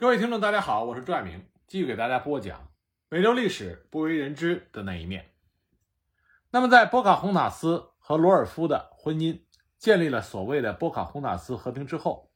各位听众，大家好，我是朱爱明，继续给大家播讲美洲历史不为人知的那一面。那么，在波卡洪塔斯和罗尔夫的婚姻建立了所谓的波卡洪塔斯和平之后，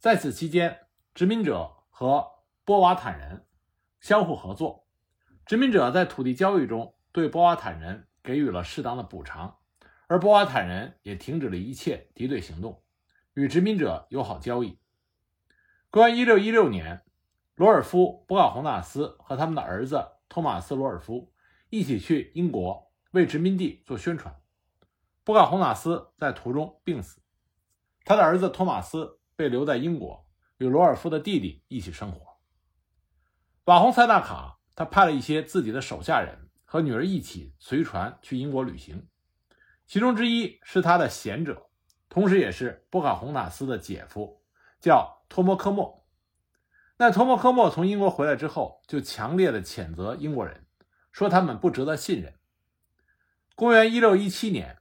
在此期间，殖民者和波瓦坦人相互合作，殖民者在土地交易中对波瓦坦人给予了适当的补偿，而波瓦坦人也停止了一切敌对行动，与殖民者友好交易。公元一六一六年，罗尔夫·波卡洪纳斯和他们的儿子托马斯·罗尔夫一起去英国为殖民地做宣传。波卡洪纳斯在途中病死，他的儿子托马斯被留在英国，与罗尔夫的弟弟一起生活。瓦洪塞纳卡他派了一些自己的手下人和女儿一起随船去英国旅行，其中之一是他的贤者，同时也是波卡洪纳斯的姐夫，叫。托莫科莫，那托莫科莫从英国回来之后，就强烈的谴责英国人，说他们不值得信任。公元一六一七年，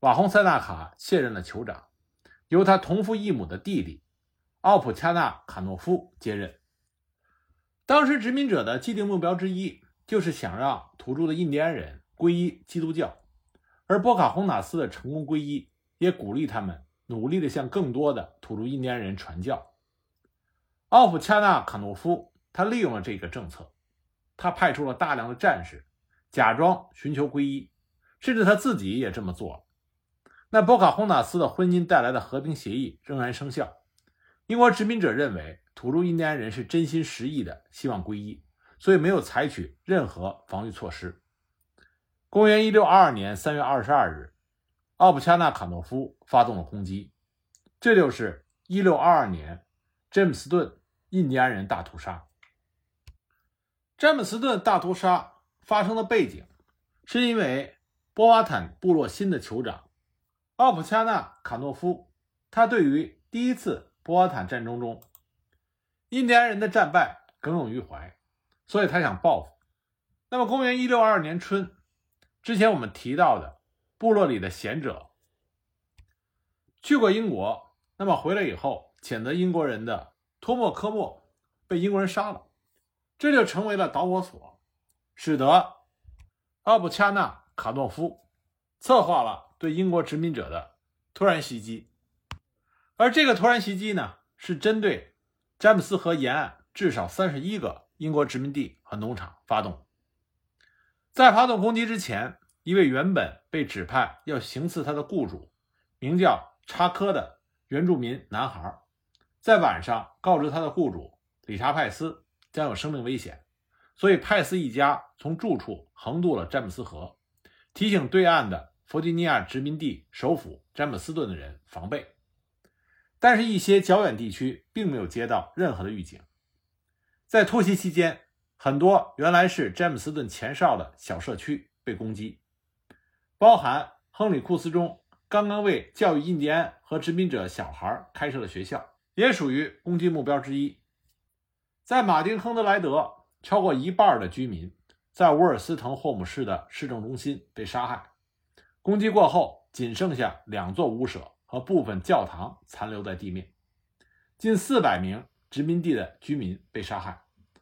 瓦洪塞纳卡卸任了酋长，由他同父异母的弟弟奥普恰纳卡诺夫接任。当时殖民者的既定目标之一，就是想让土著的印第安人皈依基督教，而波卡洪纳斯的成功皈依，也鼓励他们努力的向更多的土著印第安人传教。奥普恰纳卡诺夫，他利用了这个政策，他派出了大量的战士，假装寻求皈依，甚至他自己也这么做了。那波卡洪纳斯的婚姻带来的和平协议仍然生效。英国殖民者认为土著印第安人是真心实意的希望皈依，所以没有采取任何防御措施。公元一六二二年三月二十二日，奥普恰纳卡诺夫发动了攻击，这就是一六二二年詹姆斯顿。印第安人大屠杀，詹姆斯顿大屠杀发生的背景，是因为波瓦坦部落新的酋长奥普恰纳卡诺夫，他对于第一次波瓦坦战争中印第安人的战败耿耿于怀，所以他想报复。那么，公元一六二二年春，之前我们提到的部落里的贤者去过英国，那么回来以后谴责英国人的。托莫科莫被英国人杀了，这就成为了导火索，使得奥布恰纳卡诺夫策划了对英国殖民者的突然袭击。而这个突然袭击呢，是针对詹姆斯河沿岸至少三十一个英国殖民地和农场发动。在发动攻击之前，一位原本被指派要行刺他的雇主，名叫查科的原住民男孩。在晚上告知他的雇主理查派斯将有生命危险，所以派斯一家从住处横渡了詹姆斯河，提醒对岸的弗吉尼亚殖民地首府詹姆斯顿的人防备。但是，一些较远地区并没有接到任何的预警。在突袭期间，很多原来是詹姆斯顿前哨的小社区被攻击，包含亨利库斯中刚刚为教育印第安和殖民者小孩开设的学校。也属于攻击目标之一。在马丁亨德莱德，超过一半的居民在沃尔斯滕霍姆市的市政中心被杀害。攻击过后，仅剩下两座屋舍和部分教堂残留在地面。近四百名殖民地的居民被杀害，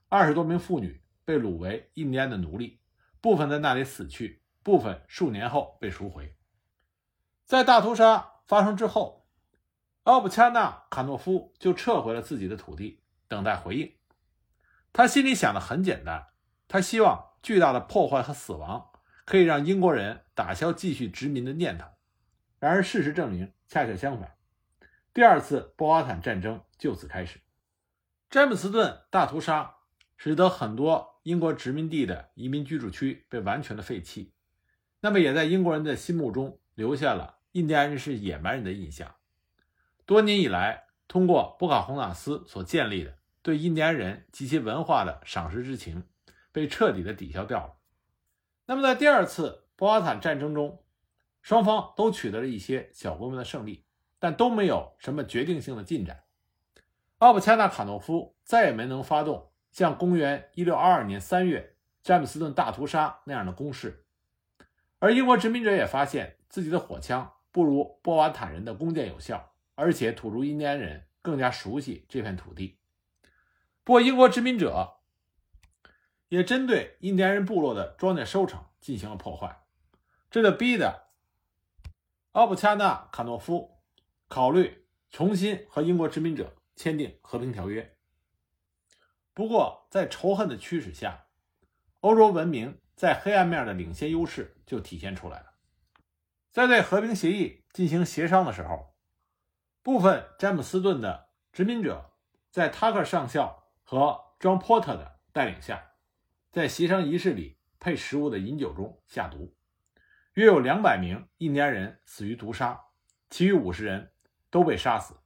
二十多名妇女被掳为印第安的奴隶，部分在那里死去，部分数年后被赎回。在大屠杀发生之后。奥布恰纳卡诺夫就撤回了自己的土地，等待回应。他心里想的很简单，他希望巨大的破坏和死亡可以让英国人打消继续殖民的念头。然而，事实证明恰恰相反。第二次波瓦坦战争就此开始。詹姆斯顿大屠杀使得很多英国殖民地的移民居住区被完全的废弃，那么也在英国人的心目中留下了印第安人是野蛮人的印象。多年以来，通过波卡洪纳斯所建立的对印第安人及其文化的赏识之情，被彻底的抵消掉了。那么，在第二次波瓦坦战争中，双方都取得了一些小规模的胜利，但都没有什么决定性的进展。奥布恰纳卡诺夫再也没能发动像公元1622年3月詹姆斯顿大屠杀那样的攻势，而英国殖民者也发现自己的火枪不如波瓦坦人的弓箭有效。而且土著印第安人更加熟悉这片土地。不过，英国殖民者也针对印第安人部落的庄稼收成进行了破坏，这就逼得奥布恰纳卡诺夫考虑重新和英国殖民者签订和平条约。不过，在仇恨的驱使下，欧洲文明在黑暗面的领先优势就体现出来了。在对和平协议进行协商的时候，部分詹姆斯顿的殖民者在塔克上校和 John Porter 的带领下，在协商仪式里配食物的饮酒中下毒，约有两百名印第安人死于毒杀，其余五十人都被杀死，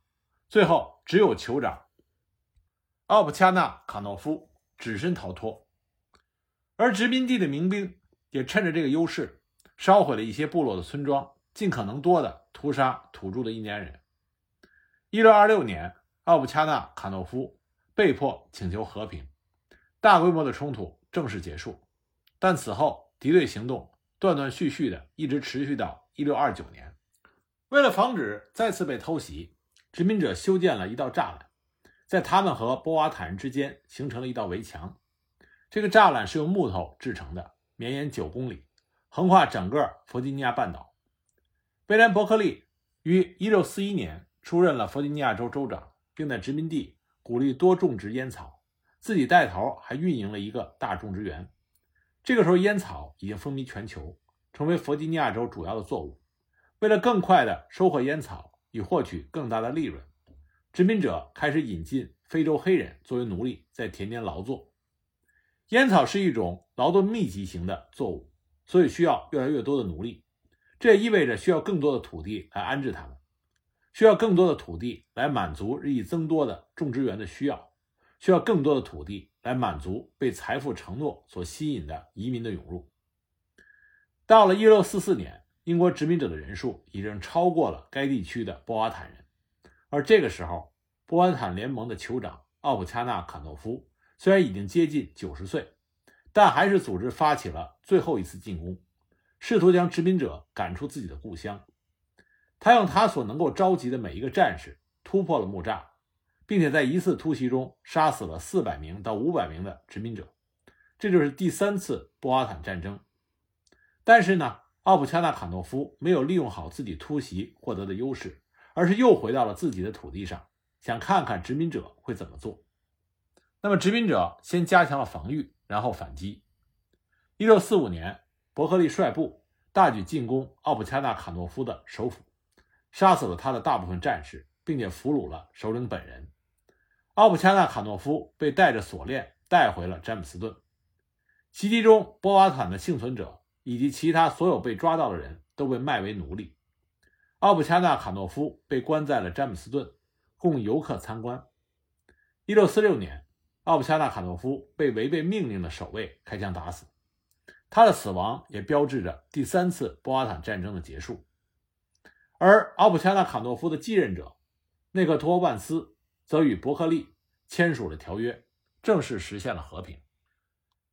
最后只有酋长奥普恰纳卡诺夫只身逃脱，而殖民地的民兵也趁着这个优势。烧毁了一些部落的村庄，尽可能多的屠杀土著的印第安人。一六二六年，奥布恰纳卡诺夫被迫请求和平，大规模的冲突正式结束。但此后敌对行动断断续续的一直持续到一六二九年。为了防止再次被偷袭，殖民者修建了一道栅栏，在他们和波瓦坦人之间形成了一道围墙。这个栅栏是用木头制成的，绵延九公里。横跨整个弗吉尼亚半岛，威廉·伯克利于1641年出任了弗吉尼亚州州长，并在殖民地鼓励多种植烟草，自己带头还运营了一个大种植园。这个时候，烟草已经风靡全球，成为弗吉尼亚州主要的作物。为了更快地收获烟草，以获取更大的利润，殖民者开始引进非洲黑人作为奴隶，在田间劳作。烟草是一种劳动密集型的作物。所以需要越来越多的奴隶，这也意味着需要更多的土地来安置他们，需要更多的土地来满足日益增多的种植园的需要，需要更多的土地来满足被财富承诺所吸引的移民的涌入。到了1644年，英国殖民者的人数已经超过了该地区的波瓦坦人，而这个时候，波瓦坦联盟的酋长奥普恰纳卡诺夫虽然已经接近九十岁。但还是组织发起了最后一次进攻，试图将殖民者赶出自己的故乡。他用他所能够召集的每一个战士突破了木栅，并且在一次突袭中杀死了四百名到五百名的殖民者。这就是第三次波瓦坦战争。但是呢，奥普恰纳卡诺夫没有利用好自己突袭获得的优势，而是又回到了自己的土地上，想看看殖民者会怎么做。那么，殖民者先加强了防御。然后反击。一六四五年，伯克利率部大举进攻奥普恰纳卡诺夫的首府，杀死了他的大部分战士，并且俘虏了首领本人。奥普恰纳卡诺夫被带着锁链带回了詹姆斯顿。袭击中，波瓦坦的幸存者以及其他所有被抓到的人都被卖为奴隶。奥普恰纳卡诺夫被关在了詹姆斯顿，供游客参观。一六四六年。奥布恰纳卡诺夫被违背命令的守卫开枪打死，他的死亡也标志着第三次波瓦坦战争的结束。而奥布恰纳卡诺夫的继任者内克托万斯则与伯克利签署了条约，正式实现了和平。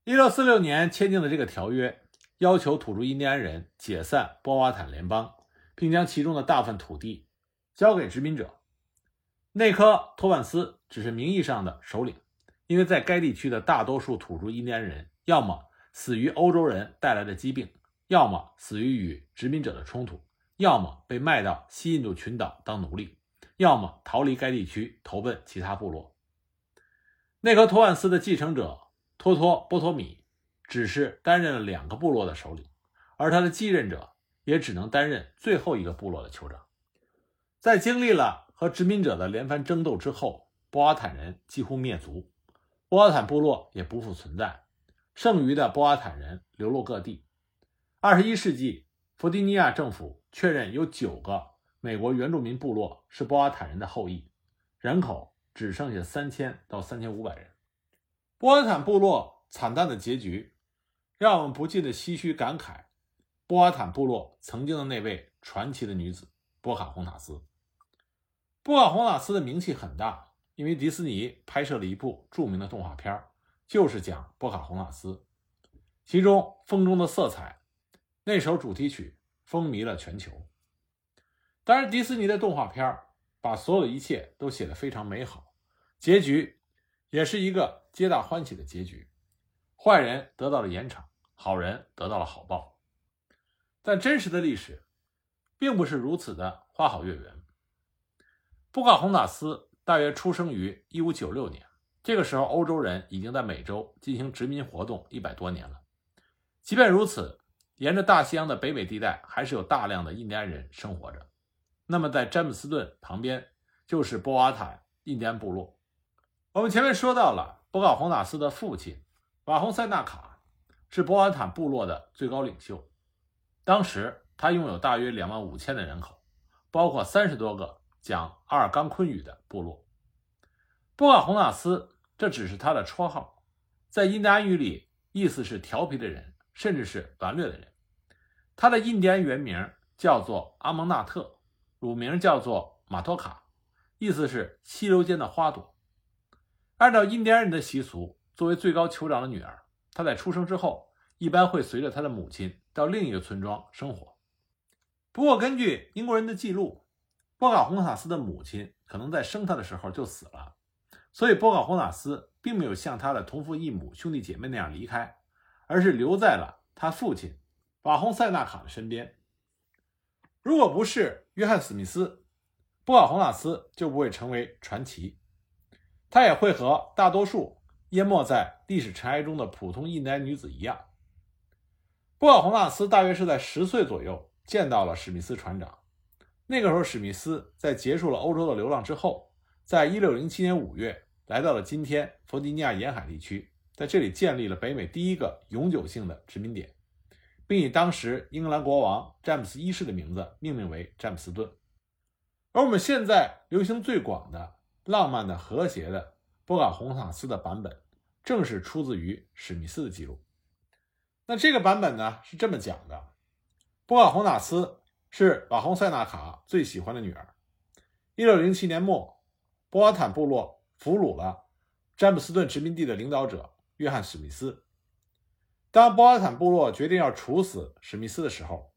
一六四六年签订的这个条约要求土著印第安人解散波瓦坦联邦，并将其中的大部分土地交给殖民者。内科托万斯只是名义上的首领。因为在该地区的大多数土著印第安人，要么死于欧洲人带来的疾病，要么死于与殖民者的冲突，要么被卖到西印度群岛当奴隶，要么逃离该地区投奔其他部落。内科托万斯的继承者托托波托米只是担任了两个部落的首领，而他的继任者也只能担任最后一个部落的酋长。在经历了和殖民者的连番争斗之后，波阿坦人几乎灭族。波瓦坦部落也不复存在，剩余的波瓦坦人流落各地。二十一世纪，弗吉尼亚政府确认有九个美国原住民部落是波瓦坦人的后裔，人口只剩下三千到三千五百人。波瓦坦部落惨淡的结局，让我们不禁的唏嘘感慨：波瓦坦部落曾经的那位传奇的女子波卡洪塔斯。波卡洪塔斯的名气很大。因为迪士尼拍摄了一部著名的动画片，就是讲波卡洪塔斯，其中《风中的色彩》那首主题曲风靡了全球。当然，迪士尼的动画片把所有一切都写得非常美好，结局也是一个皆大欢喜的结局，坏人得到了严惩，好人得到了好报。但真实的历史并不是如此的花好月圆。布卡洪塔斯大约出生于1596年，这个时候欧洲人已经在美洲进行殖民活动一百多年了。即便如此，沿着大西洋的北美地带还是有大量的印第安人生活着。那么，在詹姆斯顿旁边就是波瓦坦印第安部落。我们前面说到了，波卡洪塔斯的父亲瓦洪塞纳卡是波瓦坦部落的最高领袖。当时他拥有大约两万五千的人口，包括三十多个讲阿尔冈昆语的部落。波卡洪塔斯这只是他的绰号，在印第安语里意思是调皮的人，甚至是顽劣的人。他的印第安原名叫做阿蒙纳特，乳名叫做马托卡，意思是溪流间的花朵。按照印第安人的习俗，作为最高酋长的女儿，她在出生之后一般会随着她的母亲到另一个村庄生活。不过，根据英国人的记录，波卡洪塔斯的母亲可能在生他的时候就死了，所以波卡洪塔斯并没有像他的同父异母兄弟姐妹那样离开，而是留在了他父亲。瓦洪塞纳卡的身边，如果不是约翰·史密斯，波卡洪纳斯就不会成为传奇，他也会和大多数淹没在历史尘埃中的普通印第安女子一样。波卡洪纳斯大约是在十岁左右见到了史密斯船长，那个时候史密斯在结束了欧洲的流浪之后，在一六零七年五月来到了今天弗吉尼亚沿海地区，在这里建立了北美第一个永久性的殖民点。并以当时英格兰国王詹姆斯一世的名字命名为詹姆斯顿，而我们现在流行最广的、浪漫的、和谐的波卡洪塔斯的版本，正是出自于史密斯的记录。那这个版本呢是这么讲的：波卡洪塔斯是瓦洪塞纳卡最喜欢的女儿。1607年末，波瓦坦部落俘虏了詹姆斯顿殖民地的领导者约翰史密斯。当波瓦坦部落决定要处死史密斯的时候，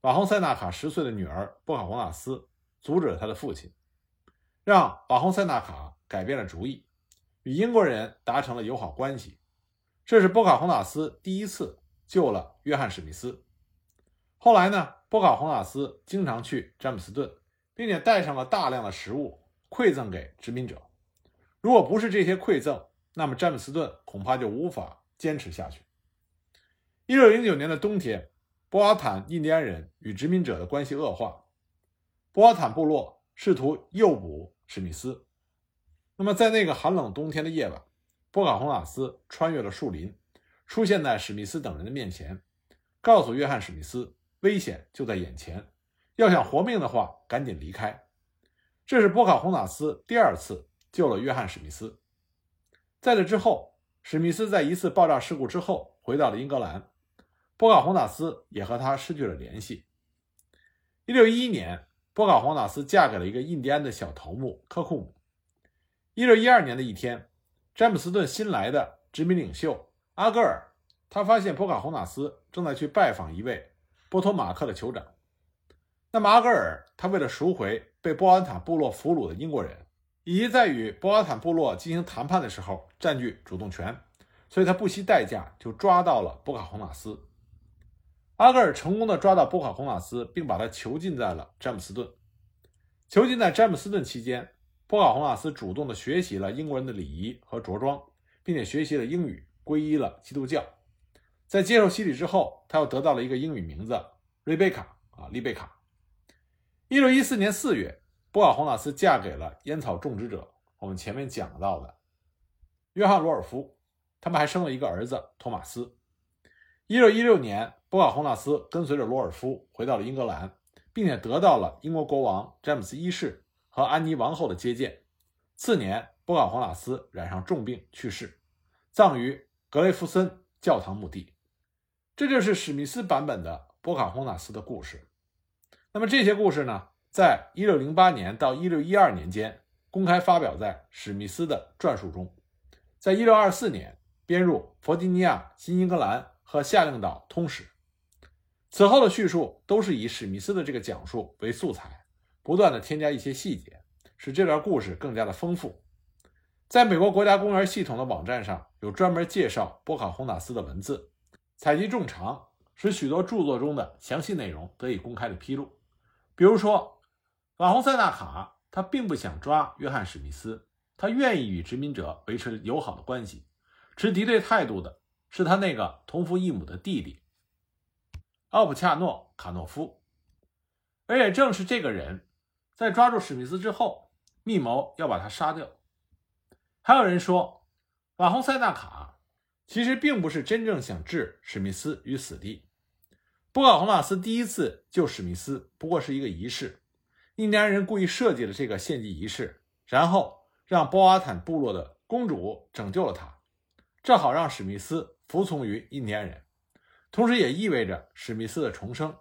瓦洪塞纳卡十岁的女儿波卡洪纳斯阻止了他的父亲，让瓦洪塞纳卡改变了主意，与英国人达成了友好关系。这是波卡洪纳斯第一次救了约翰史密斯。后来呢，波卡洪纳斯经常去詹姆斯顿，并且带上了大量的食物馈赠给殖民者。如果不是这些馈赠，那么詹姆斯顿恐怕就无法坚持下去。一六零九年的冬天，波瓦坦印第安人与殖民者的关系恶化，波瓦坦部落试图诱捕史密斯。那么，在那个寒冷冬天的夜晚，波卡洪塔斯穿越了树林，出现在史密斯等人的面前，告诉约翰·史密斯，危险就在眼前，要想活命的话，赶紧离开。这是波卡洪塔斯第二次救了约翰·史密斯。在这之后，史密斯在一次爆炸事故之后回到了英格兰。波卡洪塔斯也和他失去了联系。一六一一年，波卡洪塔斯嫁给了一个印第安的小头目科库姆。一六一二年的一天，詹姆斯顿新来的殖民领袖阿格尔，他发现波卡洪塔斯正在去拜访一位波托马克的酋长。那么阿格尔他为了赎回被波瓦坦部落俘虏的英国人，以及在与波瓦坦部落进行谈判的时候占据主动权，所以他不惜代价就抓到了波卡洪塔斯。阿格尔成功的抓到波卡洪塔斯，并把他囚禁在了詹姆斯顿。囚禁在詹姆斯顿期间，波卡洪塔斯主动的学习了英国人的礼仪和着装，并且学习了英语，皈依了基督教。在接受洗礼之后，他又得到了一个英语名字瑞贝卡啊，丽贝卡。一六一四年四月，波卡洪塔斯嫁给了烟草种植者，我们前面讲到的约翰罗尔夫，他们还生了一个儿子托马斯。一六一六年。波卡洪纳斯跟随着罗尔夫回到了英格兰，并且得到了英国国王詹姆斯一世和安妮王后的接见。次年，波卡洪纳斯染上重病去世，葬于格雷夫森教堂墓地。这就是史密斯版本的波卡洪纳斯的故事。那么这些故事呢，在一六零八年到一六一二年间公开发表在史密斯的传述中，在一六二四年编入《弗吉尼亚新英格兰和夏令岛通史》。此后的叙述都是以史密斯的这个讲述为素材，不断的添加一些细节，使这段故事更加的丰富。在美国国家公园系统的网站上有专门介绍波卡洪塔斯的文字，采集众长，使许多著作中的详细内容得以公开的披露。比如说，瓦洪塞纳卡他并不想抓约翰史密斯，他愿意与殖民者维持友好的关系。持敌对态度的是他那个同父异母的弟弟奥普恰诺卡诺夫，而也正是这个人，在抓住史密斯之后，密谋要把他杀掉。还有人说，瓦洪塞纳卡其实并不是真正想置史密斯于死地。波卡洪纳斯第一次救史密斯不过是一个仪式，印第安人故意设计了这个献祭仪式，然后让波瓦坦部落的公主拯救了他。正好让史密斯服从于印第安人，同时也意味着史密斯的重生，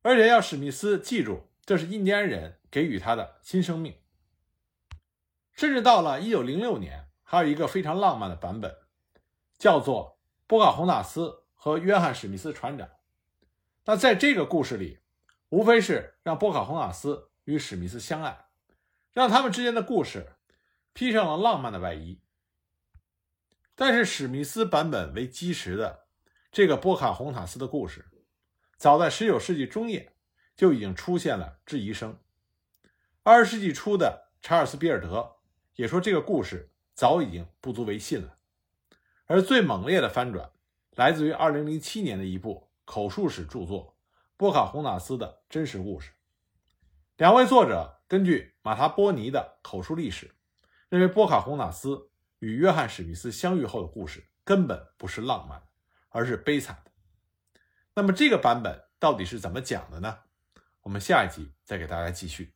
而且要史密斯记住，这是印第安人给予他的新生命。甚至到了1906年，还有一个非常浪漫的版本，叫做《波卡洪纳斯和约翰史密斯船长》。那在这个故事里，无非是让波卡洪纳斯与史密斯相爱，让他们之间的故事披上了浪漫的外衣。但是史密斯版本为基石的这个波卡洪塔斯的故事，早在19世纪中叶就已经出现了质疑声。20世纪初的查尔斯·比尔德也说，这个故事早已经不足为信了。而最猛烈的翻转，来自于2007年的一部口述史著作《波卡洪塔斯的真实故事》。两位作者根据马塔波尼的口述历史，认为波卡洪塔斯。与约翰·史密斯相遇后的故事根本不是浪漫，而是悲惨的。那么这个版本到底是怎么讲的呢？我们下一集再给大家继续。